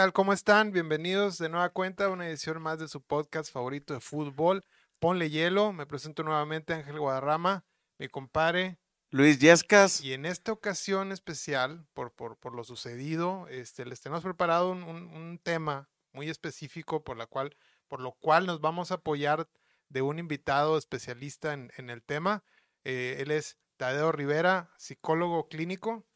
tal? ¿Cómo están? Bienvenidos de nueva cuenta a una edición más de su podcast favorito de fútbol. Ponle hielo. Me presento nuevamente Ángel Guadarrama, mi compadre. Luis Yescas. Y en esta ocasión especial, por, por, por lo sucedido, este, les tenemos preparado un, un, un, tema muy específico por, la cual, por lo cual nos vamos a apoyar de un invitado especialista en, en el tema. Eh, él es Tadeo Rivera, psicólogo clínico.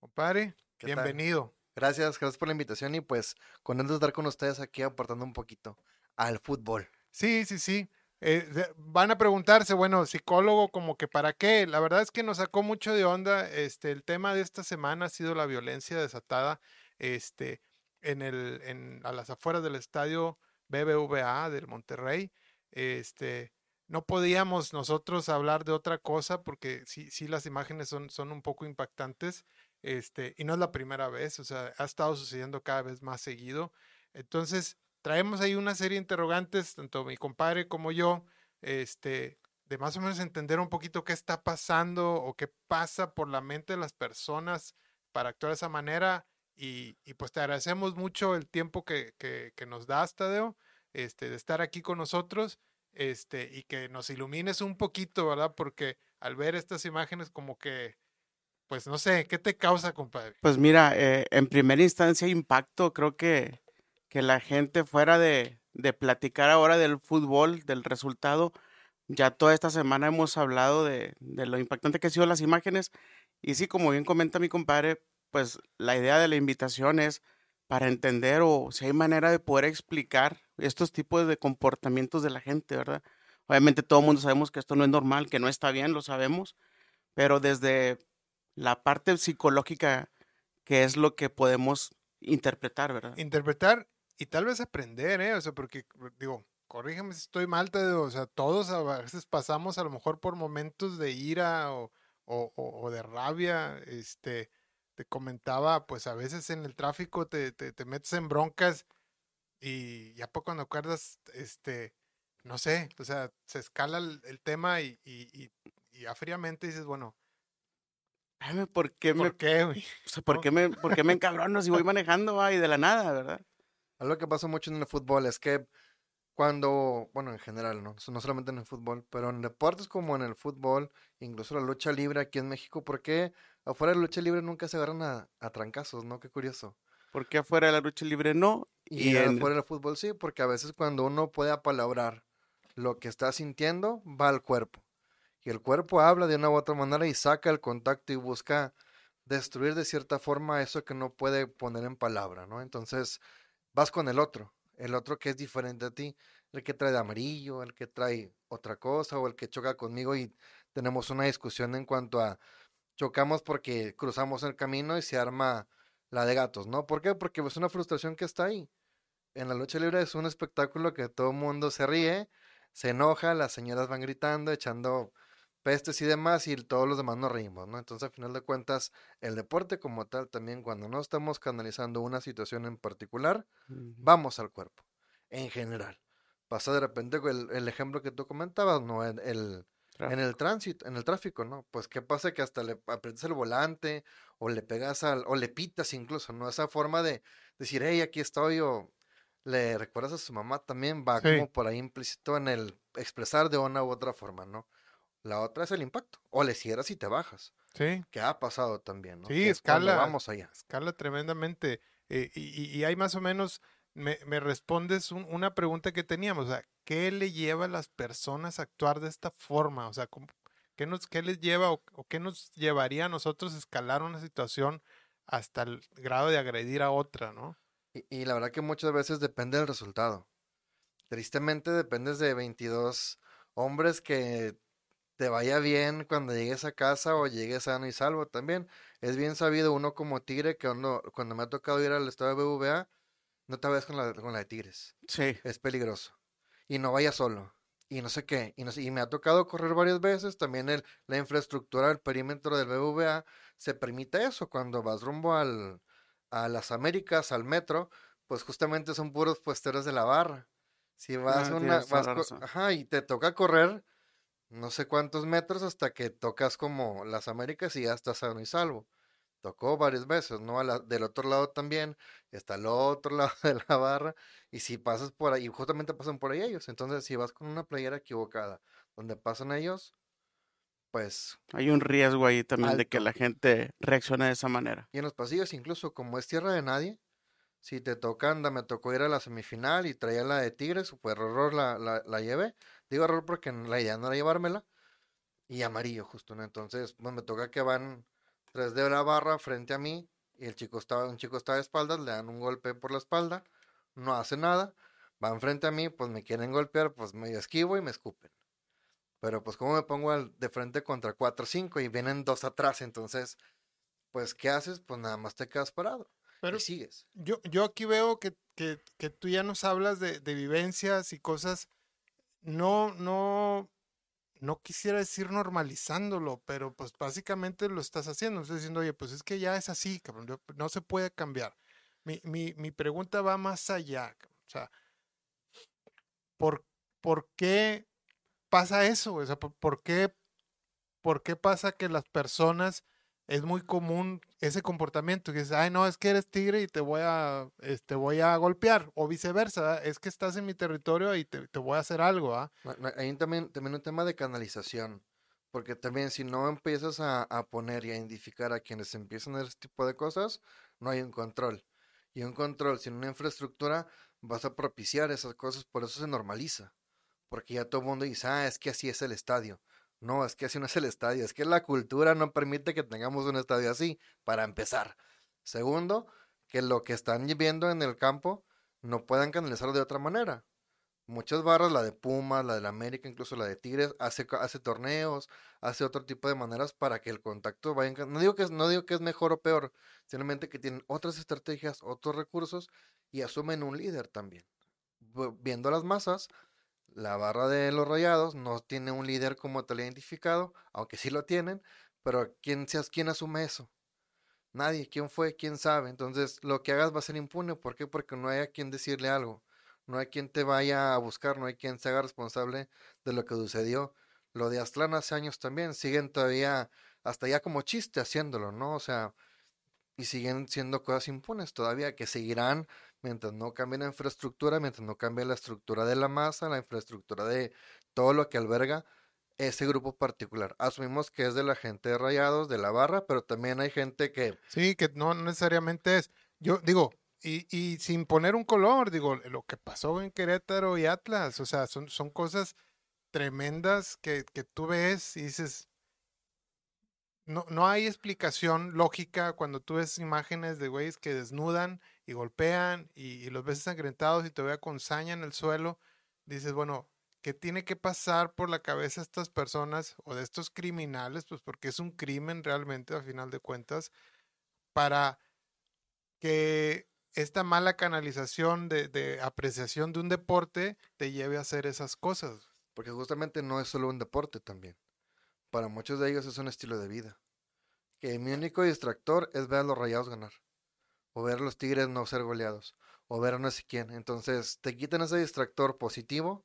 Compadre, bienvenido. Tal? Gracias, gracias por la invitación y pues con él de estar con ustedes aquí aportando un poquito al fútbol. Sí, sí, sí. Eh, van a preguntarse, bueno, psicólogo, como que para qué. La verdad es que nos sacó mucho de onda. Este, el tema de esta semana ha sido la violencia desatada, este, en el, en, a las afueras del estadio BBVA del Monterrey. Este, no podíamos nosotros hablar de otra cosa porque sí, sí las imágenes son, son un poco impactantes. Este, y no es la primera vez, o sea, ha estado sucediendo cada vez más seguido. Entonces, traemos ahí una serie de interrogantes, tanto mi compadre como yo, este, de más o menos entender un poquito qué está pasando o qué pasa por la mente de las personas para actuar de esa manera. Y, y pues te agradecemos mucho el tiempo que, que, que, nos das, Tadeo, este, de estar aquí con nosotros este, y que nos ilumines un poquito, ¿verdad? Porque al ver estas imágenes como que pues no sé, ¿qué te causa, compadre? Pues mira, eh, en primera instancia impacto, creo que, que la gente fuera de, de, platicar ahora del fútbol, del resultado, ya toda esta semana hemos hablado de, de, lo impactante que han sido las imágenes y sí, como bien comenta mi compadre, pues la idea de la invitación es para entender o si hay manera de poder explicar estos tipos de comportamientos de la gente, ¿verdad? Obviamente todo el mundo sabemos que esto no es normal, que no está bien, lo sabemos, pero desde la parte psicológica que es lo que podemos interpretar, ¿verdad? Interpretar y tal vez aprender, ¿eh? O sea, porque, digo, corrígeme si estoy mal, te digo, o sea, todos a veces pasamos a lo mejor por momentos de ira o, o, de rabia, este, te comentaba, pues a veces en el tráfico te, te, te metes en broncas y ya poco cuando acuerdas, este, no sé, o sea, se escala el, tema y, y, y, y fríamente dices, bueno, ¿por qué me, ¿Por qué, güey? O sea, ¿por, qué me, ¿por qué me encabrono si voy manejando ay, de la nada, verdad? Algo que pasa mucho en el fútbol es que cuando, bueno, en general, ¿no? No solamente en el fútbol, pero en deportes como en el fútbol, incluso la lucha libre aquí en México, ¿por qué afuera de la lucha libre nunca se agarran a, a trancazos, no? Qué curioso. ¿Por qué afuera de la lucha libre no? Y, y en... afuera del fútbol sí, porque a veces cuando uno puede apalabrar lo que está sintiendo, va al cuerpo y el cuerpo habla de una u otra manera y saca el contacto y busca destruir de cierta forma eso que no puede poner en palabra, ¿no? Entonces vas con el otro, el otro que es diferente a ti, el que trae de amarillo, el que trae otra cosa o el que choca conmigo y tenemos una discusión en cuanto a chocamos porque cruzamos el camino y se arma la de gatos, ¿no? ¿Por qué? Porque es una frustración que está ahí. En la lucha libre es un espectáculo que todo el mundo se ríe, se enoja, las señoras van gritando, echando pestes y demás, y todos los demás nos reímos, ¿no? Entonces, al final de cuentas, el deporte como tal, también cuando no estamos canalizando una situación en particular, uh -huh. vamos al cuerpo, en general. Pasa de repente el, el ejemplo que tú comentabas, ¿no? El, el en el tránsito, en el tráfico, ¿no? Pues qué pasa que hasta le aprietas el volante o le pegas al, o le pitas incluso, ¿no? Esa forma de decir, hey, aquí estoy, o le recuerdas a su mamá también va sí. como por ahí implícito en el expresar de una u otra forma, ¿no? La otra es el impacto. O le cierras y te bajas. Sí. Que ha pasado también, ¿no? Sí, que escala. Vamos allá. Escala tremendamente. Eh, y, y, hay más o menos, me, me respondes un, una pregunta que teníamos. O sea, ¿qué le lleva a las personas a actuar de esta forma? O sea, ¿qué, nos, qué les lleva o, o qué nos llevaría a nosotros a escalar una situación hasta el grado de agredir a otra, ¿no? Y, y la verdad que muchas veces depende del resultado. Tristemente dependes de 22 hombres que te vaya bien cuando llegues a casa o llegues sano y salvo también. Es bien sabido uno como tigre que uno, cuando me ha tocado ir al estado de BVA, no te vayas con la, con la de tigres. Sí. Es peligroso. Y no vayas solo. Y no sé qué. Y, no sé, y me ha tocado correr varias veces. También el, la infraestructura del perímetro del BVA se permite eso. Cuando vas rumbo al, a las Américas, al metro, pues justamente son puros puesteros de la barra. Si vas, Ah, una, vas ajá, y te toca correr no sé cuántos metros hasta que tocas como las Américas y ya estás sano y salvo. Tocó varias veces, ¿no? A la- del otro lado también, está el otro lado de la barra, y si pasas por ahí, justamente pasan por ahí ellos. Entonces, si vas con una playera equivocada, donde pasan ellos, pues Hay un riesgo ahí también de que la gente reaccione de esa manera. Y en los pasillos, incluso como es tierra de nadie, si te toca, anda, me tocó ir a la semifinal y traía la de Tigres, por error la, la, la llevé. Digo error porque la idea no era llevármela. Y amarillo, justo, ¿no? Entonces, pues me toca que van tres de la barra frente a mí y el chico estaba, un chico está de espaldas, le dan un golpe por la espalda, no hace nada, van frente a mí, pues me quieren golpear, pues me esquivo y me escupen. Pero pues como me pongo al- de frente contra cuatro o cinco y vienen dos atrás, entonces, pues ¿qué haces? Pues nada más te quedas parado Pero y sigues. yo, yo aquí veo que, que, que tú ya nos hablas de, de vivencias y cosas. No, no, no quisiera decir normalizándolo, pero pues básicamente lo estás haciendo. Estás diciendo, oye, pues es que ya es así, cabrón, no se puede cambiar. Mi, mi, mi pregunta va más allá, o sea, ¿por, por qué pasa eso? O sea, ¿por, por qué, por qué pasa que las personas es muy común ese comportamiento? Que dices, ay, no, es que eres tigre y te voy a, este, voy a golpear, o viceversa, es que estás en mi territorio y te, te voy a hacer algo, ¿ah? Hay también, también un tema de canalización, porque también si no empiezas a, a poner y a identificar a quienes empiezan a hacer este tipo de cosas, no hay un control. Y un control sin una infraestructura vas a propiciar esas cosas, por eso se normaliza. Porque ya todo el mundo dice, ah, es que así es el estadio. No, es que así no es el estadio, es que la cultura no permite que tengamos un estadio así, para empezar. Segundo, que lo que están viendo en el campo no puedan canalizarlo de otra manera. Muchas barras, la de Pumas, la de la América, incluso la de Tigres, hace, hace torneos, hace otro tipo de maneras para que el contacto vaya en No digo que es, no digo que es mejor o peor, simplemente que tienen otras estrategias, otros recursos y asumen un líder también. Viendo las masas, la barra de los rayados no tiene un líder como tal identificado, aunque sí lo tienen, pero ¿quién, quién asume eso? Nadie, ¿quién fue? ¿Quién sabe? Entonces, lo que hagas va a ser impune. ¿Por qué? Porque no hay a quien decirle algo. No hay quien te vaya a buscar, no hay quien se haga responsable de lo que sucedió. Lo de Aztlán hace años también, siguen todavía, hasta ya como chiste haciéndolo, ¿no? O sea, y siguen siendo cosas impunes todavía, que seguirán mientras no cambie la infraestructura, mientras no cambie la estructura de la masa, la infraestructura de todo lo que alberga ese grupo particular. Asumimos que es de la gente de Rayados, de la barra, pero también hay gente que Sí, que no necesariamente es. Yo digo, y, y sin poner un color, digo, lo que pasó en Querétaro y Atlas, o sea, son, son cosas tremendas que, que tú ves y dices, no, no hay explicación lógica cuando tú ves imágenes de güeyes que desnudan y golpean y, los ves ensangrentados y todavía con saña en el suelo. Dices, bueno, ¿qué tiene que pasar por la cabeza de estas personas o de estos criminales? Pues porque es un crimen realmente, a final de cuentas, para que esta mala canalización de, de apreciación de un deporte te lleve a hacer esas cosas. Porque justamente no es solo un deporte también. Para muchos de ellos es un estilo de vida. Que mi único distractor es ver a los rayados ganar. O ver a los tigres no ser goleados. O ver a no sé quién. Entonces te quitan ese distractor positivo.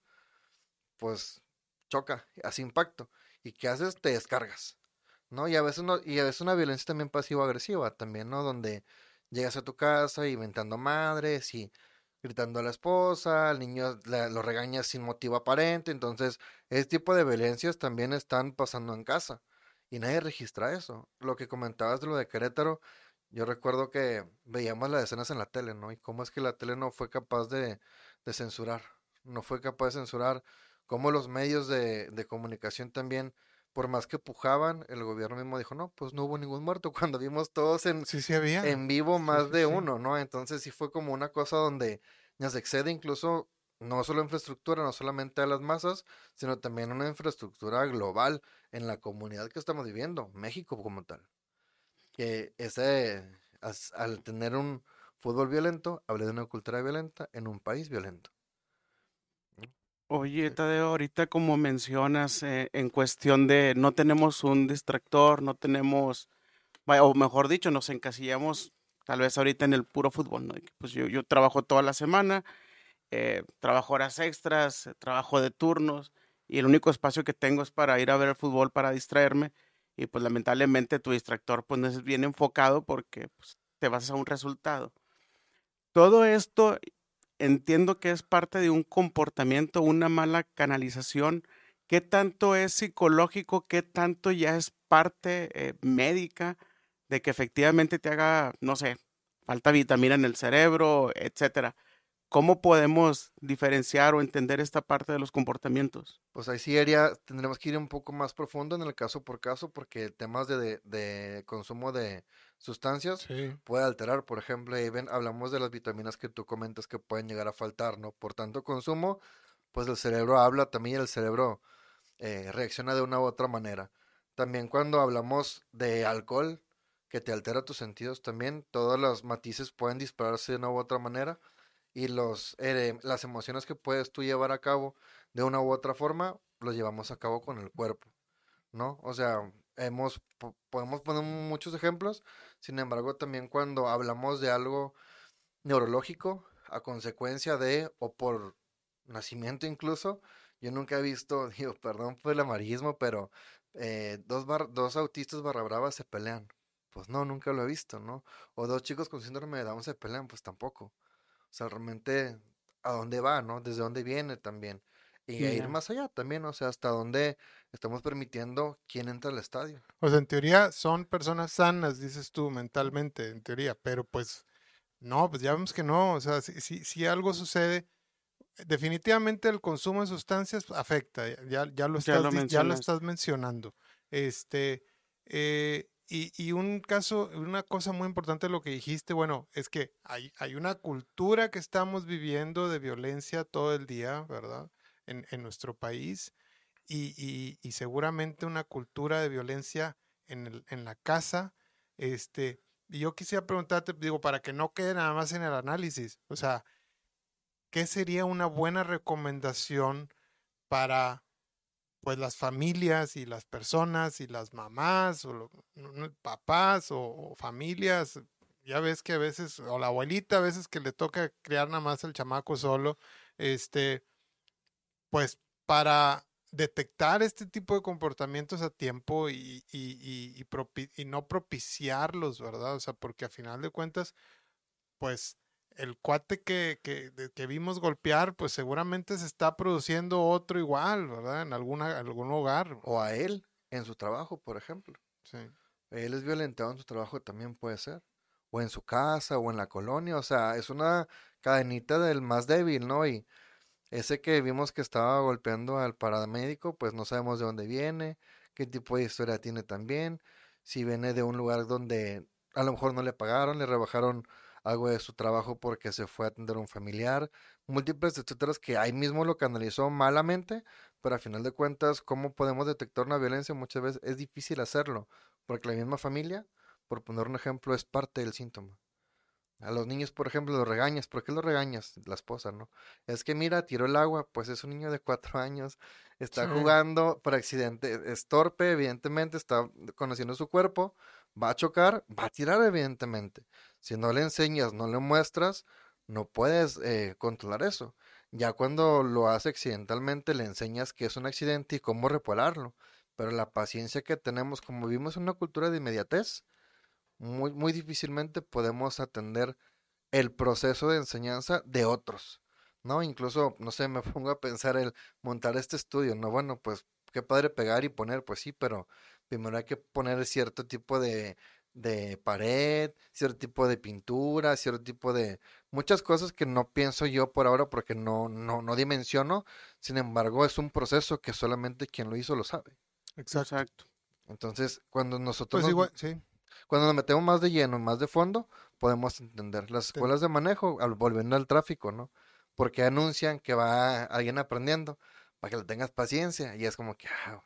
Pues choca, hace impacto. ¿Y qué haces? Te descargas. ¿No? Y a veces y a veces una violencia también pasivo-agresiva, también, ¿no? Donde llegas a tu casa inventando madres y gritando a la esposa, al niño la- lo regañas sin motivo aparente, entonces ese tipo de violencias también están pasando en casa y nadie registra eso. Lo que comentabas de lo de Querétaro, yo recuerdo que veíamos las escenas en la tele, ¿no? Y cómo es que la tele no fue capaz de, de censurar, no fue capaz de censurar, cómo los medios de, de comunicación también, por más que pujaban, el gobierno mismo dijo, no, pues no hubo ningún muerto, cuando vimos todos en, Sí, sí había. en vivo más sí, de uno, ¿no? Entonces sí fue como una cosa donde nos excede incluso no solo infraestructura, no solamente a las masas, sino también una infraestructura global en la comunidad que estamos viviendo, México como tal. Que ese, as- al tener un fútbol violento, hablé de una cultura violenta en un país violento. Oye, Tadeo, ahorita como mencionas eh, en cuestión de no tenemos un distractor, no tenemos, o mejor dicho, nos encasillamos tal vez ahorita en el puro fútbol, ¿no? Pues yo, yo trabajo toda la semana, eh, trabajo horas extras, eh, trabajo de turnos y el único espacio que tengo es para ir a ver el fútbol, para distraerme y pues lamentablemente tu distractor pues no es bien enfocado porque pues, te vas a un resultado. Todo esto entiendo que es parte de un comportamiento, una mala canalización. ¿Qué tanto es psicológico? ¿Qué tanto ya es parte eh, médica de que efectivamente te haga, no sé, falta vitamina en el cerebro, etcétera? ¿Cómo podemos diferenciar o entender esta parte de los comportamientos? Pues ahí sí haría, tendremos que ir un poco más profundo en el caso por caso, porque temas de, de consumo de sustancias puede alterar. Por ejemplo, ahí ven, hablamos de las vitaminas que tú comentas que pueden llegar a faltar, ¿no? Por tanto consumo, pues el cerebro habla también, el cerebro eh, reacciona de una u otra manera. También cuando hablamos de alcohol, que te altera tus sentidos también, todos los matices pueden dispararse de una u otra manera y los, eh, las emociones que puedes tú llevar a cabo de una u otra forma, los llevamos a cabo con el cuerpo, ¿no? O sea, hemos, podemos poner muchos ejemplos, sin embargo, también cuando hablamos de algo neurológico, a consecuencia de, o por nacimiento incluso, yo nunca he visto, digo, perdón por el amarillismo, pero eh, dos, dos autistas barra bravas se pelean. Pues no, nunca lo he visto, ¿no? O dos chicos con síndrome de Down se pelean, pues tampoco. O sea, realmente a dónde va, ¿no? Desde dónde viene también. Y ir más allá también, o sea, hasta dónde estamos permitiendo quién entra al estadio. O sea, en teoría son personas sanas, dices tú, mentalmente, en teoría, pero pues no, pues ya vemos que no, o sea, si, si, si algo sucede, definitivamente el consumo de sustancias afecta, ya, ya, lo, estás, ya lo, estás mencionando. Este, eh, y, y, un caso, una cosa muy importante de lo que dijiste, bueno, es que hay, hay una cultura que estamos viviendo de violencia todo el día, ¿verdad? En, en nuestro país y, y, y, seguramente una cultura de violencia en, el, en la casa. Este, y yo quisiera preguntarte, digo, para que no quede nada más en el análisis, o sea, ¿qué sería una buena recomendación para pues las familias y las personas y las mamás o papás o, familias, ya ves que a veces, o la abuelita a veces que le toca criar nada más el chamaco solo, este, pues para detectar este tipo de comportamientos a tiempo y, y, y, y no propiciarlos, ¿verdad? O sea, porque a final de cuentas, pues el cuate que, que, que, vimos golpear, pues seguramente se está produciendo otro igual, ¿verdad? En alguna, algún hogar. O a él, en su trabajo, por ejemplo. Sí. Él es violentado en su trabajo también puede ser. O en su casa, o en la colonia. O sea, es una cadenita del más débil, ¿no? Y ese que vimos que estaba golpeando al paramédico, pues no sabemos de dónde viene, qué tipo de historia tiene también. Si viene de un lugar donde a lo mejor no le pagaron, le rebajaron algo de su trabajo porque se fue a atender a un familiar, múltiples etcétera, que ahí mismo lo canalizó malamente, pero a final de cuentas, ¿cómo podemos detectar una violencia? Muchas veces es difícil hacerlo, porque la misma familia, por poner un ejemplo, es parte del síntoma. A los niños, por ejemplo, los regañas. ¿Por qué los regañas? La esposa, ¿no? Es que mira, tiró el agua, pues es un niño de cuatro años, está jugando por accidente, es torpe, evidentemente, está conociendo su cuerpo, va a chocar, va a tirar, evidentemente. Si no le enseñas, no le muestras, no puedes eh, controlar eso. Ya cuando lo hace accidentalmente, le enseñas que es un accidente y cómo repararlo. Pero la paciencia que tenemos, como vivimos en una cultura de inmediatez, muy, muy difícilmente podemos atender el proceso de enseñanza de otros. ¿no? Incluso, no sé, me pongo a pensar el montar este estudio, ¿no? Bueno, pues qué padre pegar y poner, pues sí, pero primero hay que poner cierto tipo de de pared, cierto tipo de pintura, cierto tipo de muchas cosas que no pienso yo por ahora porque no, no, no dimensiono. Sin embargo, es un proceso que solamente quien lo hizo lo sabe. Exacto. Entonces, cuando nosotros pues igual, sí. cuando nos metemos más de lleno, más de fondo, podemos entender las escuelas de manejo, volviendo al tráfico, ¿no? Porque anuncian que va alguien aprendiendo para que le tengas paciencia y es como que ah,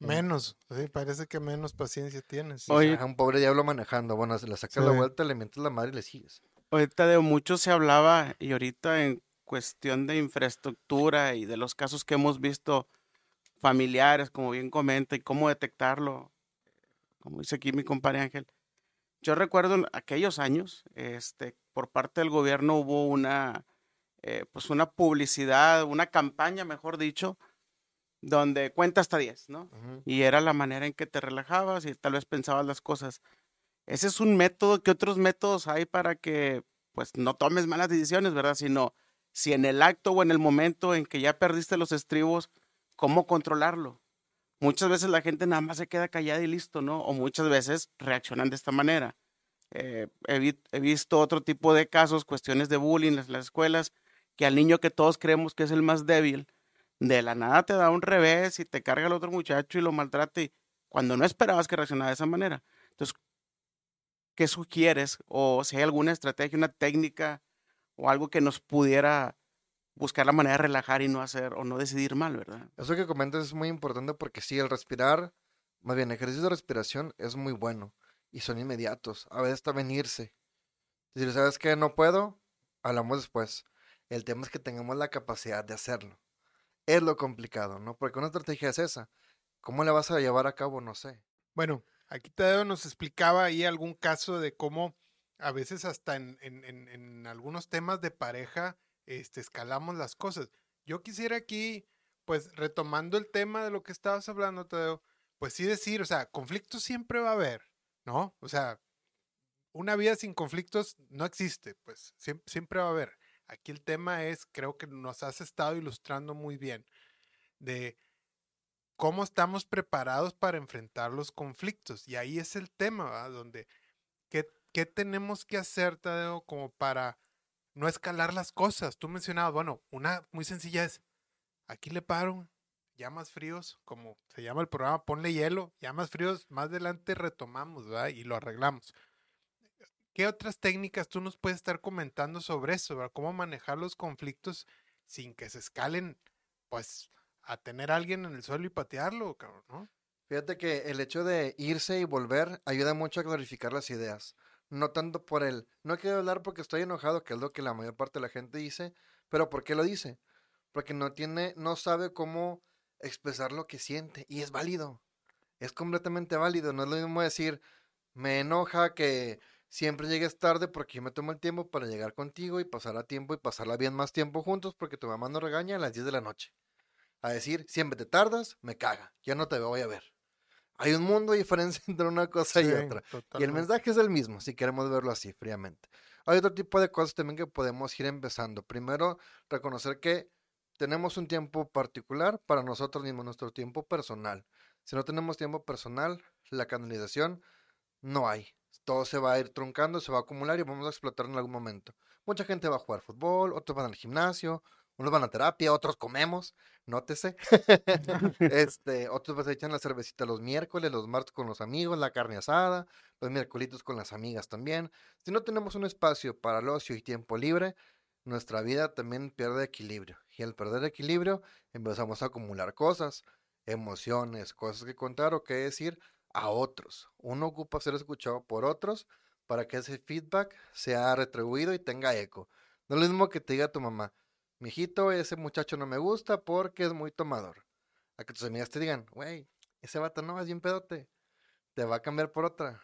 Menos, sí, parece que menos paciencia tienes. Oye, un pobre diablo manejando. Bueno, se le sacas la vuelta, le mientes la madre y le sigues. Ahorita de mucho se hablaba y ahorita en cuestión de infraestructura y de los casos que hemos visto familiares, como bien comenta, y cómo detectarlo, como dice aquí mi compadre Ángel. Yo recuerdo en aquellos años, este, por parte del gobierno hubo una, eh, pues una publicidad, una campaña, mejor dicho, donde cuenta hasta 10, ¿no? Y era la manera en que te relajabas y tal vez pensabas las cosas. Ese es un método. ¿Qué otros métodos hay para que pues no tomes malas decisiones, verdad? Sino si en el acto o en el momento en que ya perdiste los estribos, ¿cómo controlarlo? Muchas veces la gente nada más se queda callada y listo, ¿no? O muchas veces reaccionan de esta manera. Eh, he, vi- he visto otro tipo de casos, cuestiones de bullying en las, las escuelas, que al niño que todos creemos que es el más débil, de la nada te da un revés y te carga el otro muchacho y lo maltrata cuando no esperabas que reaccionara de esa manera. Entonces, ¿qué sugieres? O si hay alguna estrategia, una técnica o algo que nos pudiera buscar la manera de relajar y no hacer o no decidir mal, ¿verdad? Eso que comentas es muy importante porque sí, el respirar, más bien, ejercicio de respiración es muy bueno y son inmediatos. A veces está venirse. Decir, ¿sabes qué? No puedo, hablamos después. El tema es que tengamos la capacidad de hacerlo. Es lo complicado, ¿no? Porque una estrategia es esa. ¿Cómo la vas a llevar a cabo? No sé. Bueno, aquí Tadeo nos explicaba ahí algún caso de cómo a veces hasta en, en- en- algunos temas de pareja este, escalamos las cosas. Yo quisiera aquí, pues retomando el tema de lo que estabas hablando, Tadeo, pues sí decir, o sea, conflictos siempre va a haber, ¿no? O sea, una vida sin conflictos no existe, pues siem- siempre va a haber. Aquí el tema es, creo que nos has estado ilustrando muy bien, de cómo estamos preparados para enfrentar los conflictos. Y ahí es el tema, ¿verdad? Donde, ¿qué, tenemos que hacer, Tadeo, como para no escalar las cosas? Tú mencionabas, bueno, una muy sencilla es, aquí le paro, ya más fríos, como se llama el programa, ponle hielo, ya más fríos, más adelante retomamos. Y lo arreglamos. ¿Qué otras técnicas tú nos puedes estar comentando sobre eso. ¿Cómo manejar los conflictos sin que se escalen, pues, a tener a alguien en el suelo y patearlo, cabrón, ¿no? Fíjate que el hecho de irse y volver ayuda mucho a clarificar las ideas. No tanto por el, no quiero hablar porque estoy enojado, que es lo que la mayor parte de la gente dice, pero ¿por qué lo dice? Porque no tiene, no sabe cómo expresar lo que siente y es válido. Es completamente válido. No es lo mismo decir, me enoja que siempre llegues tarde porque yo me tomo el tiempo para llegar contigo y pasar a tiempo y pasarla bien más tiempo juntos porque tu mamá nos regaña a las 10 de la noche. A decir, siempre te tardas, me caga, ya no te voy a ver. Hay un mundo de diferencia entre una cosa y otra. Y el mensaje es el mismo, si queremos verlo así, fríamente. Hay otro tipo de cosas también que podemos ir empezando. Primero, reconocer que tenemos un tiempo particular para nosotros mismos, nuestro tiempo personal. Si no tenemos tiempo personal, la canalización no hay. Todo se va a ir truncando, se va a acumular y vamos a explotar en algún momento. Mucha gente va a jugar fútbol, otros van al gimnasio, unos van a terapia, otros comemos, nótese. este, otros pues, se echan la cervecita los miércoles, los martes con los amigos, la carne asada, los miércoles con las amigas también. Si no tenemos un espacio para el ocio y tiempo libre, nuestra vida también pierde equilibrio. Y al perder equilibrio, empezamos a acumular cosas, emociones, cosas que contar o que decir a otros. Uno ocupa ser escuchado por otros para que ese feedback sea retribuido y tenga eco. No lo mismo que te diga tu mamá, mijito, ese muchacho no me gusta porque es muy tomador. A que tus amigas te digan, güey, ese vato no es bien pedote, te va a cambiar por otra.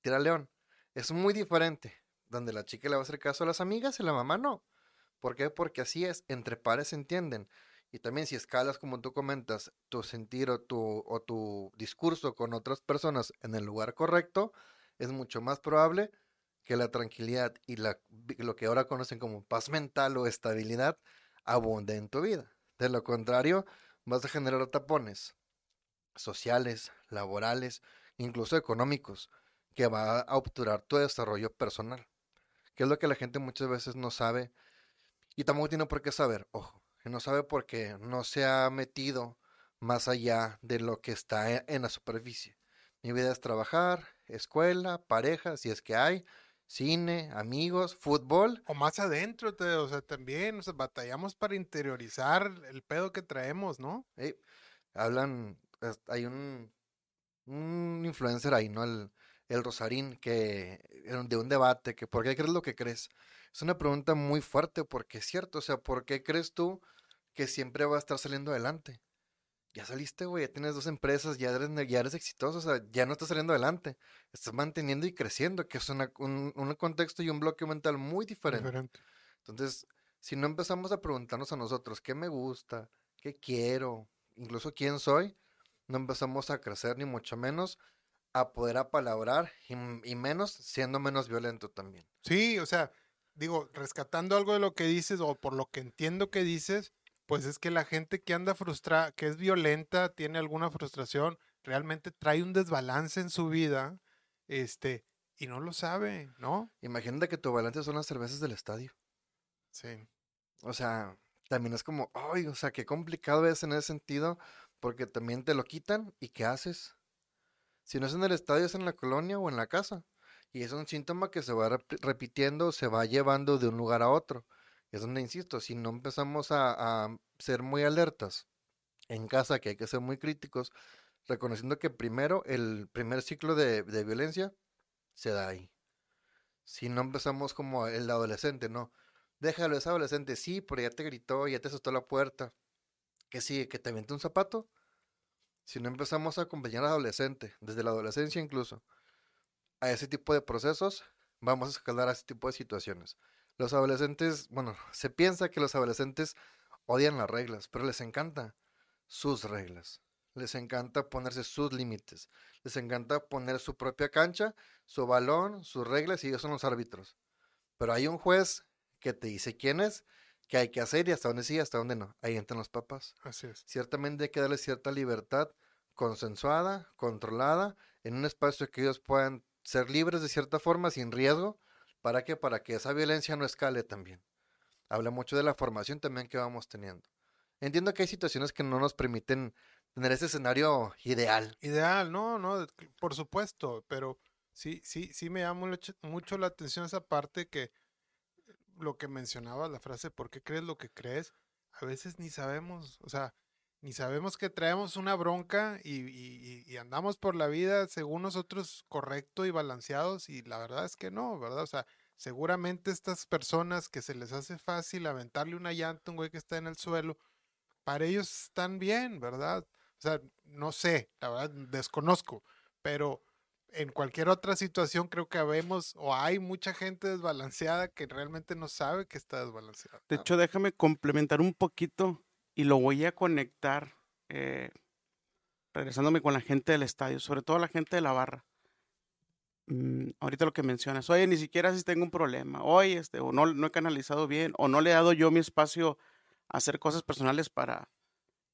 Tira león. Es muy diferente, donde la chica le va a hacer caso a las amigas y la mamá no. ¿Por qué? Porque así es, entre pares se entienden. Y también si escalas, como tú comentas, tu sentir o tu, o tu discurso con otras personas en el lugar correcto, es mucho más probable que la tranquilidad y la, lo que ahora conocen como paz mental o estabilidad abunde en tu vida. De lo contrario, vas a generar tapones sociales, laborales, incluso económicos, que va a obturar tu desarrollo personal. Que es lo que la gente muchas veces no sabe y tampoco tiene por qué saber, ojo, no sabe porque no se ha metido más allá de lo que está e, en la superficie. Mi vida es trabajar, escuela, pareja, si es que hay, cine, amigos, fútbol. O más adentro, te, o sea, también, o sea, batallamos para interiorizar el pedo que traemos, ¿no? eh, hablan, hay un, un influencer ahí, ¿no? El, el Rosarín, que eh, de un debate, que ¿por qué crees lo que crees? Es una pregunta muy fuerte porque es cierto, o sea, ¿por qué crees tú que siempre va a estar saliendo adelante? Ya saliste, güey, ya tienes dos empresas, ya eres, ya eres exitoso, o sea, ya no estás saliendo adelante, estás manteniendo y creciendo, que es una- un, un contexto y un bloque mental muy diferente. Diferente. Entonces, si no empezamos a preguntarnos a nosotros qué me gusta, qué quiero, incluso quién soy, no empezamos a crecer ni mucho menos a poder apalabrar y, y menos siendo menos violento también. Sí, o sea, digo, rescatando algo de lo que dices o por lo que entiendo que dices, pues es que la gente que anda frustrada, que es violenta, tiene alguna frustración, realmente trae un desbalance en su vida, este, y no lo sabe, ¿no? Imagínate que tu balance son las cervezas del estadio. Sí. O sea, también es como, ay, o sea, qué complicado es en ese sentido, porque también te lo quitan y ¿qué haces? Si no es en el estadio, es en la colonia o en la casa. Y es un síntoma que se va rep- repitiendo, se va llevando de un lugar a otro. Es donde insisto, si no empezamos a, ser muy alertas en casa, que hay que ser muy críticos, reconociendo que primero el primer ciclo de, de violencia se da ahí. Si no empezamos como el adolescente, no. Déjalo, es adolescente, sí, pero ya te gritó, ya te asustó la puerta. Que sí, que te avienta un zapato. Si no empezamos a acompañar al adolescente, desde la adolescencia incluso, a ese tipo de procesos, vamos a escalar a ese tipo de situaciones. Los adolescentes, bueno, se piensa que los adolescentes odian las reglas, pero les encanta sus reglas. Les encanta ponerse sus límites. Les encanta poner su propia cancha, su balón, sus reglas y ellos son los árbitros. Pero hay un juez que te dice quién es, qué hay que hacer y hasta dónde sí y hasta dónde no. Ahí entran los papás. Así es. Ciertamente hay que darles cierta libertad consensuada, controlada, en un espacio que ellos puedan ser libres de cierta forma, sin riesgo. ¿Para qué? Para que esa violencia no escale también. Habla mucho de la formación también que vamos teniendo. Entiendo que hay situaciones que no nos permiten tener ese escenario ideal. Ideal, no, no, por supuesto, pero sí, sí, sí me llama mucho, la atención esa parte que lo que mencionabas, la frase, ¿por qué crees lo que crees? A veces ni sabemos, o sea, ni sabemos que traemos una bronca y- y andamos por la vida según nosotros correcto y balanceados y la verdad es que no, ¿verdad? O sea, seguramente estas personas que se les hace fácil aventarle una llanta a un güey que está en el suelo, para ellos están bien, ¿verdad? O sea, no sé, la verdad desconozco, pero en cualquier otra situación creo que habemos o hay mucha gente desbalanceada que realmente no sabe que está desbalanceada. De hecho, déjame complementar un poquito y lo voy a conectar, eh, regresándome con la gente del estadio, sobre todo la gente de la barra. Mm, ahorita lo que mencionas, oye, ni siquiera si tengo un problema, oye, este, o no, no he canalizado bien, o no le he dado yo mi espacio a hacer cosas personales para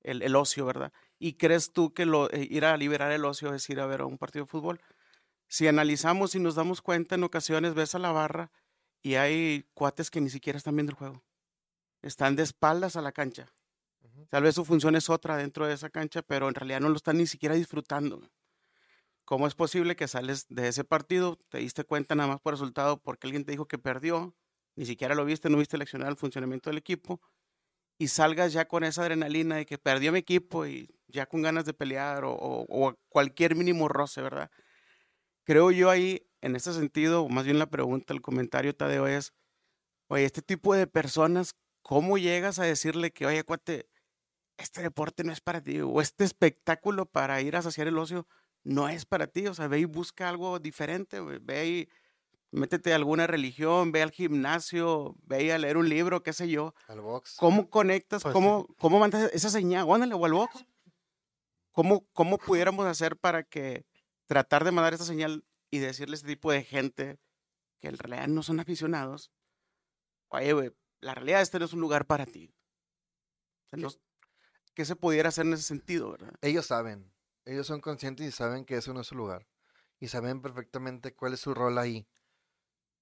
el, el ocio, ¿verdad? ¿Y crees tú que lo, eh, ir a liberar el ocio es ir a ver a un partido de fútbol? Si analizamos y nos damos cuenta, en ocasiones ves a la barra y hay cuates que ni siquiera están viendo el juego. Están de espaldas a la cancha. Tal vez su función es otra dentro de esa cancha, pero en realidad no lo están ni siquiera disfrutando. ¿Cómo es posible que sales de ese partido, te diste cuenta nada más por resultado porque alguien te dijo que perdió, ni siquiera lo viste, no viste leccionar el funcionamiento del equipo, y salgas ya con esa adrenalina de que perdió mi equipo y ya con ganas de pelear o, o- o cualquier mínimo roce, ¿verdad? Creo yo ahí, en ese sentido, o más bien la pregunta, el comentario, Tadeo, es, oye, este tipo de personas, ¿cómo llegas a decirle que, oye, cuate, este deporte no es para ti, o este espectáculo para ir a saciar el ocio no es para ti? O sea, ve y busca algo diferente, güey, ve y métete a alguna religión, ve al gimnasio, ve y a leer un libro, qué sé yo. Al box. ¿Cómo conectas? Pues sí. ¿Cómo, ¿Cómo mandas esa señal? Ándale, o al box. ¿Cómo, ¿Cómo pudiéramos hacer para que tratar de mandar esa señal y decirle a este tipo de gente que en realidad no son aficionados? Oye, güey, la realidad este no es un lugar para ti. O sea, no- ¿Qué se pudiera hacer en ese sentido, verdad? Ellos saben, ellos son conscientes y saben que eso no es su lugar. Y saben perfectamente cuál es su rol ahí.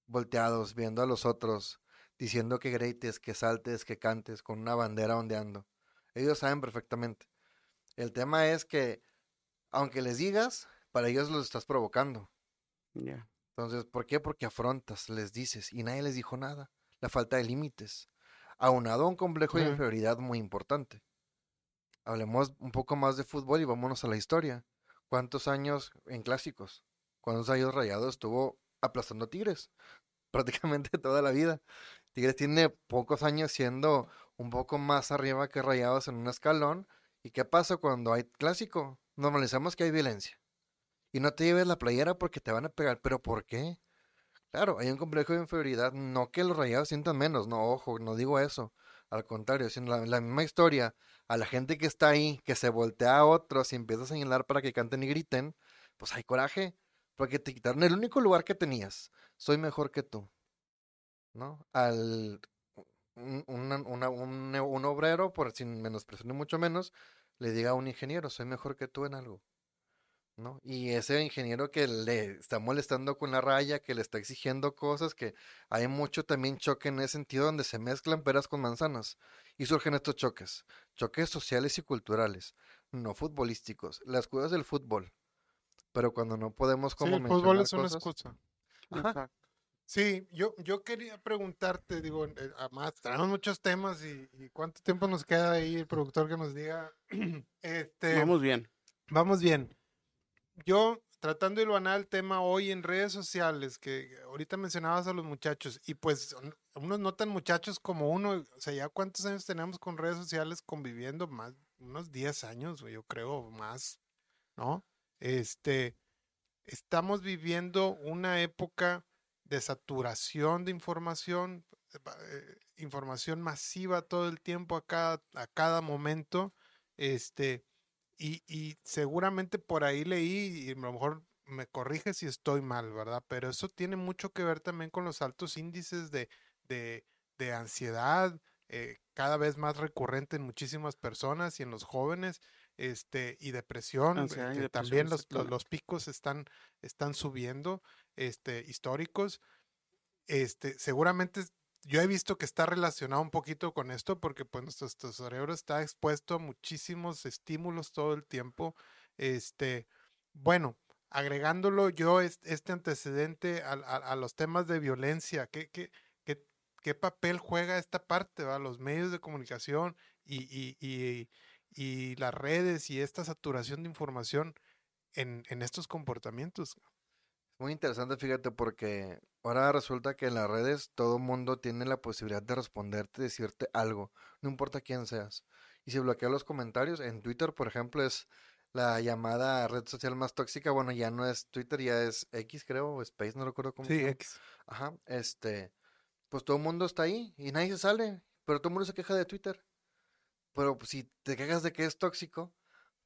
Volteados, viendo a los otros, diciendo que grites, que saltes, que cantes, con una bandera ondeando. Ellos saben perfectamente. El tema es que, aunque les digas, para ellos los estás provocando. Ya. Entonces, ¿por qué? Porque afrontas, les dices, y nadie les dijo nada. La falta de límites. Aunado a un complejo de inferioridad muy importante. Hablemos un poco más de fútbol y vámonos a la historia. ¿Cuántos años en clásicos? ¿Cuántos años Rayados estuvo aplastando Tigres? Prácticamente toda la vida. Tigres tiene pocos años siendo un poco más arriba que Rayados en un escalón. ¿Y qué pasa cuando hay clásico? Normalizamos que hay violencia. Y no te lleves la playera porque te van a pegar. ¿Pero por qué? Claro, hay un complejo de inferioridad. No que los rayados sientan menos. No, ojo, no digo eso. Al contrario, sino la, la misma historia, a la gente que está ahí, que se voltea a otros y empieza a señalar para que canten y griten, pues hay coraje, porque te quitaron el único lugar que tenías. Soy mejor que tú. ¿No? Al un, un, un obrero, por sin menospreciar ni mucho menos, le diga a un ingeniero, soy mejor que tú en algo. ¿No? Y ese ingeniero que le está molestando con la raya, que le está exigiendo cosas, que hay mucho también choque en ese sentido donde se mezclan peras con manzanas y surgen estos choques, choques sociales y culturales, no futbolísticos, las cosas del fútbol. Pero cuando no podemos Sí, como el fútbol es una cosas- excusa. Ajá. Sí, yo, yo quería preguntarte, digo, eh, además tenemos muchos temas y, y cuánto tiempo nos queda ahí el productor que nos diga. este, Vamos bien. Vamos bien. Yo, tratando de iluminar el tema hoy en redes sociales, que ahorita mencionabas a los muchachos, y pues unos no tan muchachos como uno, o sea, ya cuántos años tenemos con redes sociales conviviendo, más, unos 10 años, yo creo, más, ¿no? Este, estamos viviendo una época de saturación de información, eh, información masiva todo el tiempo, a cada, a cada momento, este, y, y seguramente por ahí leí, y a lo mejor me corrige si estoy mal, ¿verdad? Pero eso tiene mucho que ver también con los altos índices de, de, de ansiedad, eh, cada vez más recurrente en muchísimas personas y en los jóvenes, este, y depresión, eh, depresión, también los, los, los picos están, están subiendo, este, históricos. Este, seguramente yo he visto que está relacionado un poquito con esto porque pues nuestro, nuestro cerebro está expuesto a muchísimos estímulos todo el tiempo. Este, bueno, agregándolo yo es- este antecedente a, a- los temas de violencia, ¿qué, qué, qué, qué papel juega esta parte, va? los medios de comunicación y, y, y, y las redes y esta saturación de información en, en estos comportamientos? Muy interesante, fíjate, porque ahora resulta que en las redes todo mundo tiene la posibilidad de responderte, decirte algo, no importa quién seas. Y si bloquea los comentarios, en Twitter, por ejemplo, es la llamada red social más tóxica. Bueno, ya no es Twitter, ya es X, creo, o Space, no recuerdo cómo se Sí, llama. X. Ajá, este, pues todo el mundo está ahí y nadie se sale, pero todo el mundo se queja de Twitter. Pero pues, si te quejas de que es tóxico,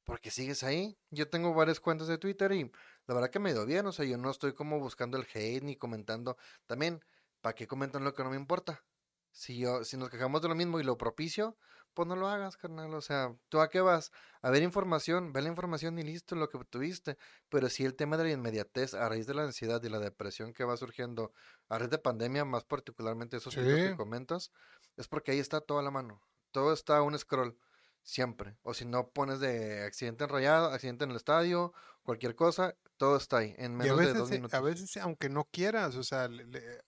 porque sigues ahí. Yo tengo varias cuentas de Twitter y la verdad que me dio bien, o sea, yo no estoy como buscando el hate ni comentando. También, ¿para qué comentan lo que no me importa? Si yo, si nos quejamos de lo mismo y lo propicio, pues no lo hagas, carnal. O sea, ¿tú a qué vas? A ver información, ve la información y listo, lo que tuviste. Pero sí el tema de la inmediatez a raíz de la ansiedad y la depresión que va surgiendo a raíz de pandemia, más particularmente esos sitios que Sí. comentas, es porque ahí está toda la mano. Todo está un scroll, siempre. O si no pones de accidente enrayado, accidente en el estadio, cualquier cosa, todo está ahí, en menos de dos eh, minutos. a veces, aunque no quieras, o sea, le- le-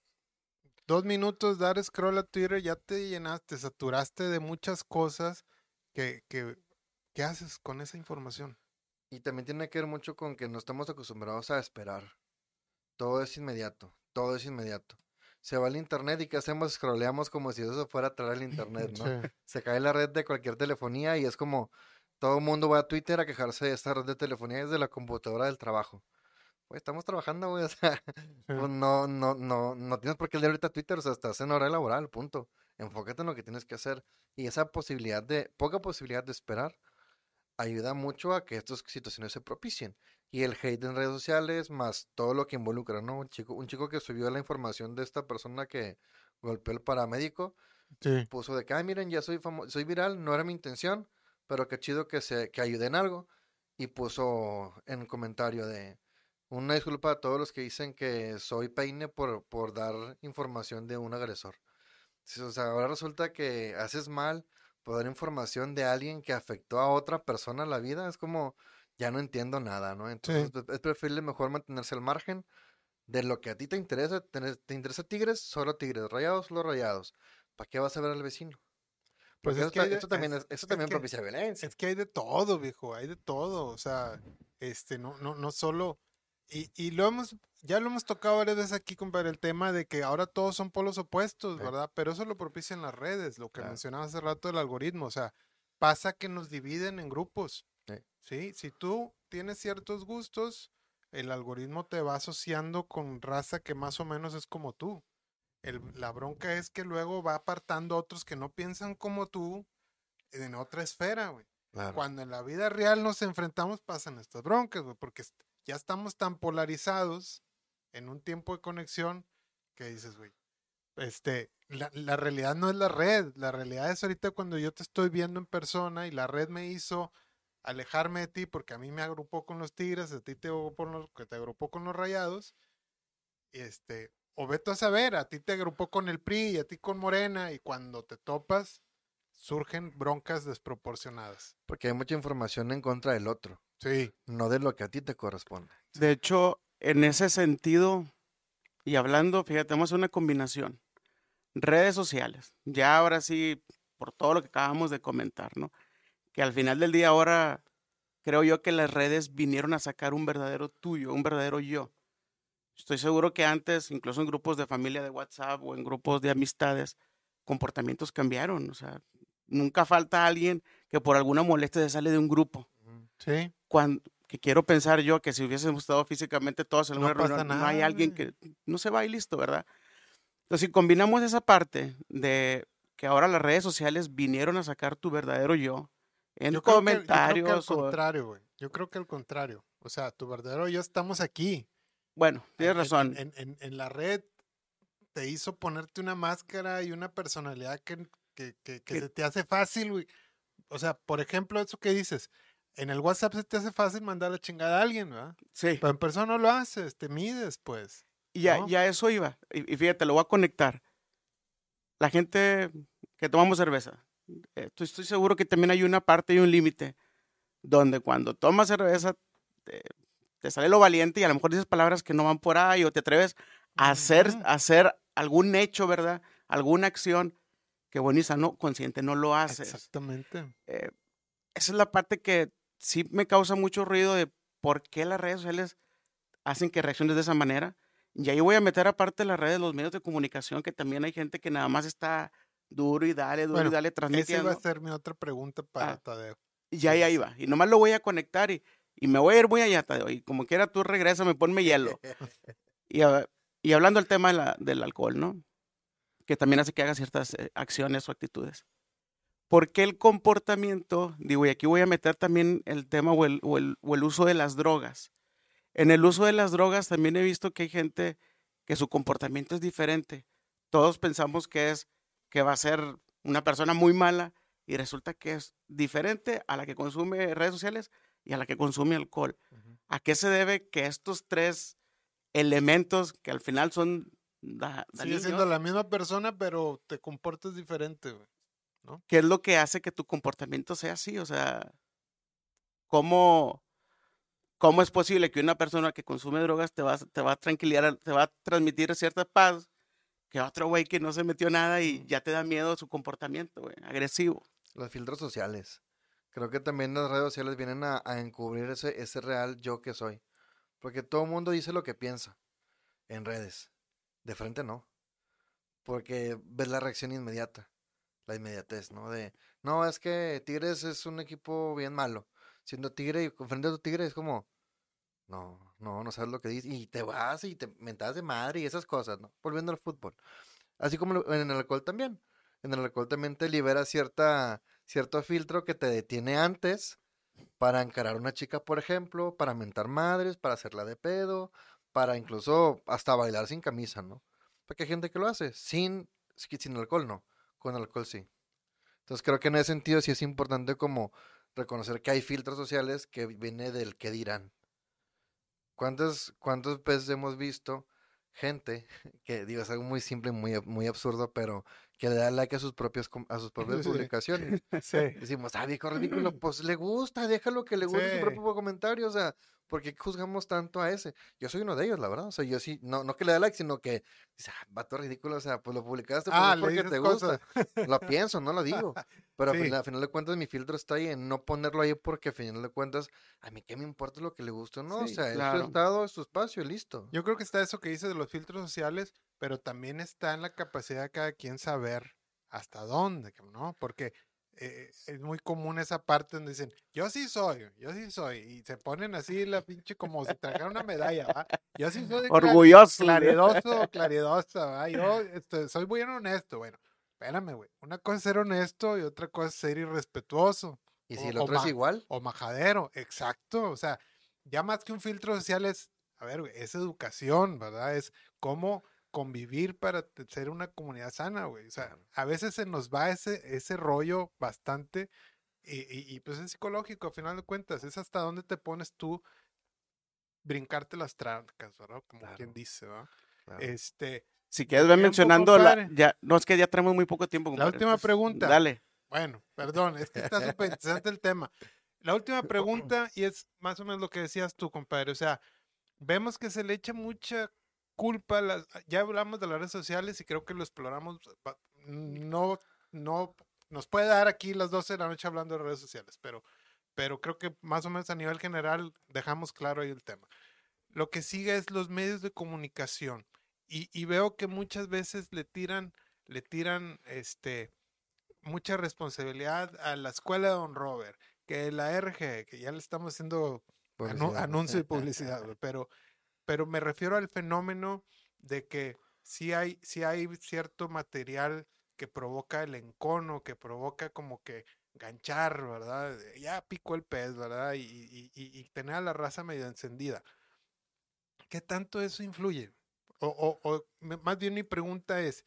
dos minutos dar scroll a Twitter, ya te llenaste, saturaste de muchas cosas que, que, ¿qué haces con esa información? Y también tiene que ver mucho con que no estamos acostumbrados a esperar. Todo es inmediato, todo es inmediato. Se va el internet y ¿qué hacemos? Scrolleamos como si eso fuera a traer el internet, ¿no? Sí. Se cae la red de cualquier telefonía y es como todo el mundo va a Twitter a quejarse de esta red de telefonía desde la computadora del trabajo. Pues estamos trabajando, güey, o sea, pues no, no, no, no tienes por qué leer ahorita Twitter, o sea, estás en hora laboral, punto. Enfócate en lo que tienes que hacer. Y esa posibilidad de, poca posibilidad de esperar, ayuda mucho a que estas situaciones se propicien. Y el hate en redes sociales, más todo lo que involucra, ¿no? Un chico, un chico que subió la información de esta persona que golpeó al paramédico, Sí. puso de que, "Ay, miren, ya soy soy viral, no era mi intención, pero qué chido que se, que ayude en algo. Y puso en comentario de una disculpa a todos los que dicen que soy peine por, por dar información de un agresor. O sea, ahora resulta que haces mal por dar información de alguien que afectó a otra persona la vida. Es como, ya no entiendo nada, ¿no? Entonces es- es preferible mejor mantenerse al margen de lo que a ti te interesa. ¿Te interesa Tigres? Solo Tigres. Rayados, solo Rayados. ¿Para qué vas a ver al vecino? Pues es eso, que eso también, es- eso es también que- propicia violencia. Es que hay de todo, viejo, hay de todo, o sea, este, no, no, no solo, y, y lo hemos, ya lo hemos tocado varias veces aquí, compadre, el tema de que ahora todos son polos opuestos, Sí. ¿verdad? Pero eso lo propician las redes, lo que Claro. mencionaba hace rato del algoritmo, o sea, pasa que nos dividen en grupos, Sí. Si tú tienes ciertos gustos, el algoritmo te va asociando con raza que más o menos es como tú. El- la bronca es que luego va apartando a otros que no piensan como tú en otra esfera, güey. Claro. Cuando en la vida real nos enfrentamos, pasan estas broncas, güey, porque ya estamos tan polarizados en un tiempo de conexión que dices, güey, este, la, la realidad no es la red, la realidad es ahorita cuando yo te estoy viendo en persona y la red me hizo alejarme de ti porque a mí me agrupó con los Tigres, a ti te agrupó, con los, que te agrupó con los Rayados, y este, o vete a saber, a ti te agrupó con el PRI y a ti con Morena, y cuando te topas, surgen broncas desproporcionadas. Porque hay mucha información en contra del otro, Sí, no de lo que a ti te corresponde. De hecho, en ese sentido, y hablando, fíjate, vamos a hacer una combinación. Redes sociales, ya ahora sí, por todo lo que acabamos de comentar, ¿no? Que al final del día ahora creo yo que las redes vinieron a sacar un verdadero tuyo, un verdadero yo. Estoy seguro que antes, incluso en grupos de familia de WhatsApp o en grupos de amistades, comportamientos cambiaron. O sea, nunca falta alguien que por alguna molestia se sale de un grupo sí. cuando que quiero pensar yo que si hubiésemos estado físicamente todos en No una pasa reunión, no hay nada, alguien que no se va y listo, ¿verdad? Entonces, si combinamos esa parte de que ahora las redes sociales vinieron a sacar tu verdadero yo en Yo creo que- yo creo que comentarios al o- contrario, güey. Yo creo que al contrario. O sea, tu verdadero yo estamos aquí. bueno, tienes En- razón. En, en- en la red te hizo ponerte una máscara y una personalidad que, que, que- que se te hace fácil, güey. O sea, por ejemplo, eso que dices, en el WhatsApp se te hace fácil mandar la chingada a alguien, ¿verdad? sí. Pero en persona no lo haces, te mides, pues. Y ya, ¿no? ya eso iba. Y, y fíjate, lo voy a conectar. La gente que tomamos cerveza, estoy, estoy seguro que también hay una parte y un límite donde cuando tomas cerveza te, te sale lo valiente y a lo mejor dices palabras que no van por ahí o te atreves a hacer, a hacer algún hecho, ¿verdad? Alguna acción que bueno y sano, consciente no lo haces. Exactamente. Eh, esa es la parte que sí me causa mucho ruido de por qué las redes sociales hacen que reacciones de esa manera. Y ahí voy a meter aparte las redes, los medios de comunicación, que también hay gente que nada más está duro y dale, duro Bueno, y dale Esa iba transmitiendo. a ser mi otra pregunta para Ah. Tadeo. Y ya ahí, ahí va. Y nomás lo voy a conectar y, y me voy a ir muy allá, Tadeo. Y como quiera tú regresa, me ponme hielo. Y, y hablando del tema de la- del alcohol, ¿no? Que también hace que haga ciertas eh, acciones o actitudes. ¿Por qué el comportamiento? Digo, y aquí voy a meter también el tema o el, o el- o el uso de las drogas. En el uso de las drogas también he visto que hay gente que su comportamiento es diferente. Todos pensamos que es que va a ser una persona muy mala y resulta que es diferente a la que consume redes sociales y a la que consume alcohol. ¿A qué se debe que estos tres elementos que al final son da- Sigue siendo la misma persona, pero te comportas diferente, güey. ¿Qué es lo que hace que tu comportamiento sea así? O sea, ¿cómo, cómo es posible que una persona que consume drogas te va, te va a tranquilizar, te va a transmitir cierta paz que otro güey que no se metió nada y ya te da miedo su comportamiento, güey, agresivo? Los filtros sociales. Creo que también las redes sociales vienen a, a encubrir ese, ese real yo que soy. Porque todo el mundo dice lo que piensa en redes. De frente no. Porque ves la reacción inmediata. La inmediatez, ¿no? De, no, es que Tigres es un equipo bien malo. Siendo Tigre y frente a tu Tigre es como, no, no, no sabes lo que dices. Y te vas y te mentas de madre y esas cosas, ¿no? Volviendo al fútbol. Así como en el alcohol también. En el alcohol también te libera cierta, cierto filtro que te detiene antes para encarar a una chica, por ejemplo, para mentar madres, para hacerla de pedo, para incluso hasta bailar sin camisa, ¿no? Porque hay gente que lo hace, sin, sin alcohol no, con alcohol sí. Entonces creo que en ese sentido sí es importante como reconocer que hay filtros sociales que viene del que dirán. ¿Cuántas, ¿Cuántas veces hemos visto gente que, digo, es algo muy simple, muy, muy absurdo, pero que le da like a sus propios com- a sus propias Sí. publicaciones? Sí. Decimos, ah, viejo ridículo, pues le gusta, déjalo que le guste Sí. su propio comentario, o sea, ¿por qué juzgamos tanto a ese? Yo soy uno de ellos, la verdad, o sea, yo sí, no, no que le dé like, sino que, dice, ah, vato ridículo, o sea, pues lo publicaste pues, Ah, es le porque dices te cosas. gusta, lo pienso, no lo digo, pero Sí. al, final, al final de cuentas mi filtro está ahí en no ponerlo ahí porque al final de cuentas, a mí qué me importa lo que le guste o no, o Sí, sea, es claro. su estado, es su espacio, y listo. Yo creo que está eso que dice de los filtros sociales, pero también está en la capacidad de cada quien saber hasta dónde, ¿no? Porque eh, es muy común esa parte donde dicen, yo sí soy, yo sí soy, y se ponen así la pinche como si trajeran una medalla, ¿va? Yo sí soy Orgulloso. claridoso, o claridosa, ¿va? Yo este, soy muy honesto, bueno, espérame, güey, una cosa es ser honesto y otra cosa es ser irrespetuoso Y si O- el otro es igual, o majadero, exacto, o sea, ya más que un filtro social es, a ver, güey, es educación, ¿verdad? Es cómo convivir para ser una comunidad sana, güey. O sea, a veces se nos va ese, ese rollo bastante y, y- y, pues es psicológico, a final de cuentas, es hasta dónde te pones tú brincarte las trancas, ¿verdad? Como quien dice, ¿verdad? claro. Este, Si quieres, ve mencionando la. Ya, no, es que ya tenemos muy poco tiempo. La última entonces, pregunta. Dale. Bueno, perdón, es que está súper interesante el tema. La última pregunta, y es más o menos lo que decías tú, compadre. O sea, vemos que se le echa mucha culpa las. Ya hablamos de las redes sociales y creo que lo exploramos. No, no, nos puede dar aquí las 12 de la noche hablando de redes sociales, pero, pero creo que más o menos a nivel general dejamos claro ahí el tema. Lo que sigue es los medios de comunicación. Y, y veo que muchas veces le tiran, le tiran este mucha responsabilidad a la escuela de Don Robert, que la RG, que ya le estamos haciendo anu- anuncio y publicidad, pero, pero me refiero al fenómeno de que sí hay, sí hay cierto material que provoca el encono, que provoca como que ganchar, ¿verdad? Ya picó el pez, ¿verdad? Y, y- tener a la raza medio encendida. ¿Qué tanto eso influye? O, o- más bien mi pregunta es,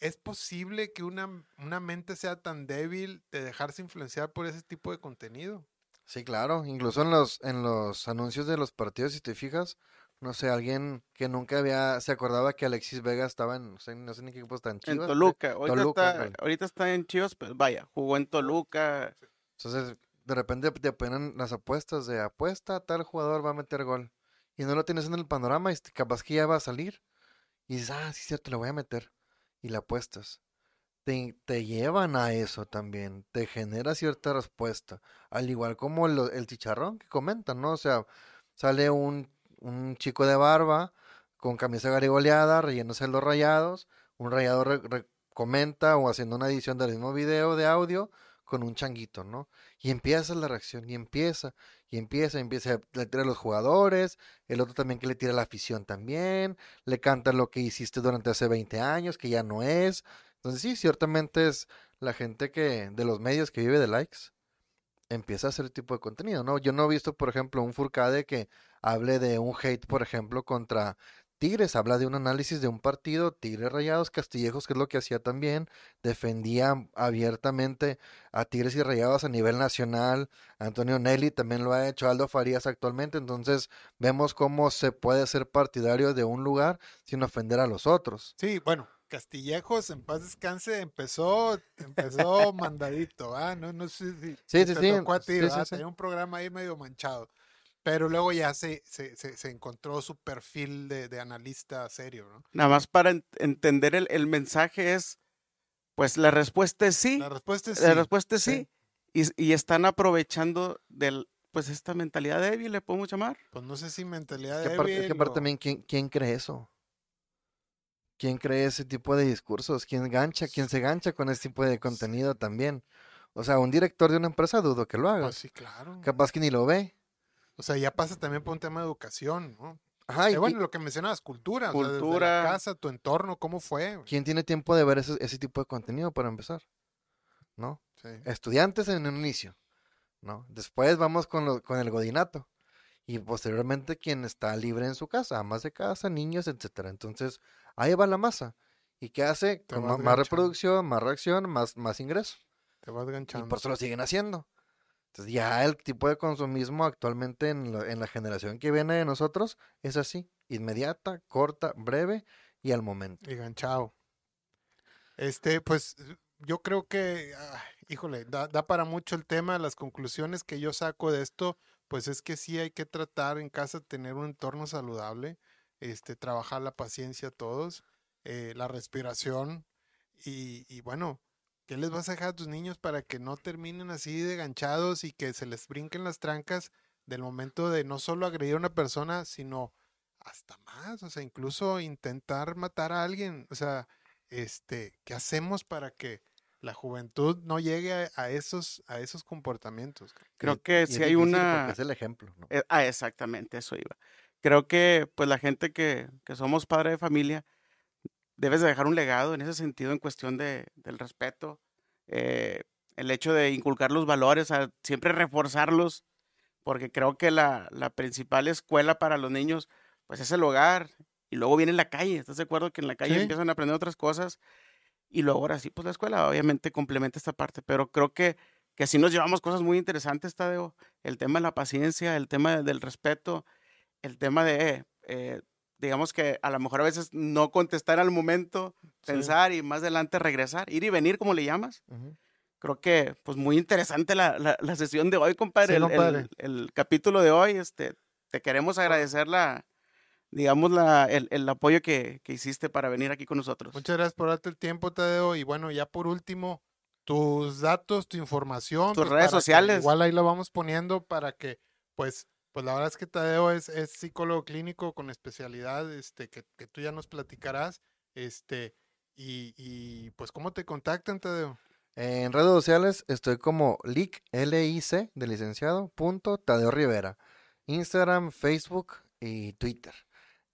¿es posible que una, una mente sea tan débil de dejarse influenciar por ese tipo de contenido? Sí, claro. Incluso en los, en los anuncios de los partidos, si te fijas, no sé, alguien que nunca había, se acordaba que Alexis Vega estaba en, no sé, no sé ni qué equipo está en En Chivas. Toluca. Ahorita, Toluca, está, ahorita está en Chivas, pero vaya, jugó en Toluca. Entonces, de repente te ponen las apuestas de apuesta, tal jugador va a meter gol. Y no lo tienes en el panorama y capaz que ya va a salir. Y dices, ah, sí, cierto, le voy a meter. Y la apuestas. Te, te llevan a eso también. Te genera cierta respuesta. Al igual como lo- el chicharrón que comentan, ¿no? O sea, sale un, un chico de barba con camisa garigoleada, rellenándose los rayados. Un rayado comenta o haciendo una edición del mismo video de audio con un changuito, ¿no? Y empieza la reacción, y empieza, y empieza, y empieza, le tira a los jugadores, el otro también que le tira la afición también, le canta lo que hiciste durante hace 20 años, que ya no es. Entonces sí, ciertamente es la gente que, de los medios que vive de likes, empieza a hacer tipo de contenido, ¿no? Yo no he visto, por ejemplo, un Furcade que hable de un hate, por ejemplo, contra Tigres, habla de un análisis de un partido, Tigres Rayados, Castillejos, que es lo que hacía también, defendía abiertamente a Tigres y Rayados a nivel nacional, Antonio Nelly también lo ha hecho, Aldo Farías actualmente, entonces vemos cómo se puede ser partidario de un lugar sin ofender a los otros. Sí, bueno, Castillejos, en paz descanse, empezó, empezó mandadito, ¿ah? No, no sé si Sí, sí, sí, sí, sí, sí. Tenía un programa ahí medio manchado. Pero luego ya se, se, se, se encontró su perfil de, de analista serio, ¿no? Nada más para en- entender el, el mensaje es, pues la respuesta es sí. La respuesta es la sí. respuesta es sí. sí. Y, y están aprovechando del, pues esta mentalidad débil, le podemos llamar. Pues no sé si mentalidad Es que aparte, es que débil aparte o- también, ¿quién, quién cree eso? ¿Quién cree ese tipo de discursos? ¿Quién gancha? ¿Quién se gancha con ese tipo de contenido también? O sea, un director de una empresa dudo que lo haga. Pues sí, claro. Capaz que ni lo ve. O sea, ya pasa también por un tema de educación, ¿no? Ajá, y, Eh, bueno, lo que mencionabas, cultura. o sea, Cultura. la casa, tu entorno, ¿cómo fue? ¿quién tiene tiempo de ver ese, ese tipo de contenido para empezar? ¿No? Sí. Estudiantes en un inicio, ¿no? Después vamos con, lo- con el godinato. Y posteriormente quien está libre en su casa, amas de casa, niños, etcétera. Entonces, ahí va la masa. ¿Y qué hace? Con más ganchando. reproducción, más reacción, más, más ingreso. Te vas Y ganchando. por eso lo siguen haciendo. Entonces ya el tipo de consumismo actualmente en, la- en la generación que viene de nosotros es así, inmediata, corta, breve y al momento. Y ganchado. Este, pues yo creo que, ah, híjole, da, para mucho el tema. Las conclusiones que yo saco de esto, pues es que sí hay que tratar en casa tener un entorno saludable, este, trabajar la paciencia todos, eh, la respiración y bueno, ¿qué les vas a dejar a tus niños para que no terminen así de ganchados y que se les brinquen las trancas del momento de no solo agredir a una persona, sino hasta más, o sea, incluso intentar matar a alguien, o sea, este, ¿qué hacemos para que la juventud no llegue a, a esos, a esos comportamientos. Creo Y- que y si hay una... Es el ejemplo, ¿no? Eh, ah, exactamente, eso iba. Creo que pues la gente que, que somos padre de familia, debes de dejar un legado en ese sentido en cuestión de, del respeto, eh, el hecho de inculcar los valores, a siempre reforzarlos, porque creo que la, la principal escuela para los niños pues es el hogar y luego viene la calle. ¿Estás de acuerdo que en la calle Sí. empiezan a aprender otras cosas? Y luego ahora sí, pues la escuela obviamente complementa esta parte, pero creo que, que sí nos llevamos cosas muy interesantes, Tadeo. El tema de la paciencia, el tema del respeto, el tema de, eh, digamos que a lo mejor a veces no contestar al momento, Sí. pensar y más adelante regresar, ir y venir, como le llamas. Ujú. Creo que, pues, muy interesante la, la- la sesión de hoy, compadre. Sí, el, el- compadre. el capítulo de hoy, este, te queremos agradecer la, digamos, la, el, el apoyo que, que hiciste para venir aquí con nosotros. Muchas gracias por darte el tiempo, Tadeo. Y bueno, ya por último, tus datos, tu información. Tus pues, redes que sociales. Igual ahí lo vamos poniendo para que, pues, pues la verdad es que Tadeo es, es psicólogo clínico con especialidad, este, que, que tú ya nos platicarás. Este, y, y pues, ¿cómo te contactan, Tadeo? En redes sociales estoy como LIC, L-I-C, de licenciado, punto Tadeo Rivera. Instagram, Facebook y Twitter.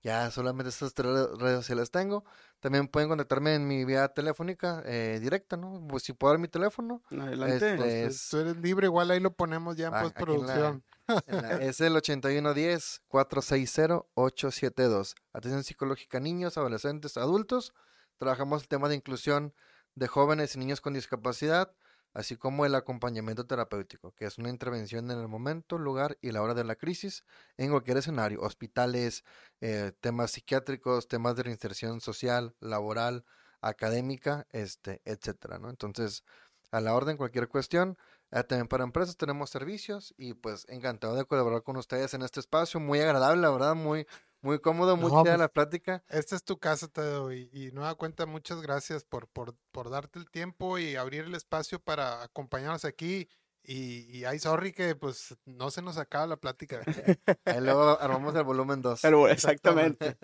Ya solamente estas tres re- redes sociales tengo. También pueden contactarme en mi vía telefónica eh, directa, ¿no? Pues si puedo dar mi teléfono. Adelante. Este, Pues, Es- tú eres libre, igual ahí lo ponemos ya en Ah, postproducción. Es el 8110-460-872. Atención psicológica niños, adolescentes, adultos. Trabajamos el tema de inclusión de jóvenes y niños con discapacidad, así como el acompañamiento terapéutico, que es una intervención en el momento, lugar y la hora de la crisis en cualquier escenario, hospitales, eh, temas psiquiátricos, temas de reinserción social, laboral, académica, este, etcétera, ¿no? Entonces, a la orden cualquier cuestión, eh, también para empresas tenemos servicios y pues encantado de colaborar con ustedes en este espacio, muy agradable, la verdad, muy, muy cómodo, muy No, chida pues, la plática. Esta es tu casa, Tadeo, y, y nueva cuenta, muchas gracias por, por, por darte el tiempo y abrir el espacio para acompañarnos aquí. Y, y ay, sorry que pues no se nos acaba la plática. Ahí luego armamos el volumen 2. Pero, exactamente.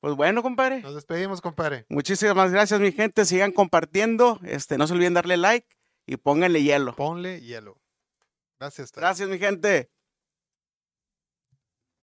Pues bueno, compadre. Nos despedimos, compadre. Muchísimas gracias, mi gente. Sigan compartiendo. Este, no se olviden darle like y pónganle hielo. Ponle hielo. Gracias. Gracias, mi gente.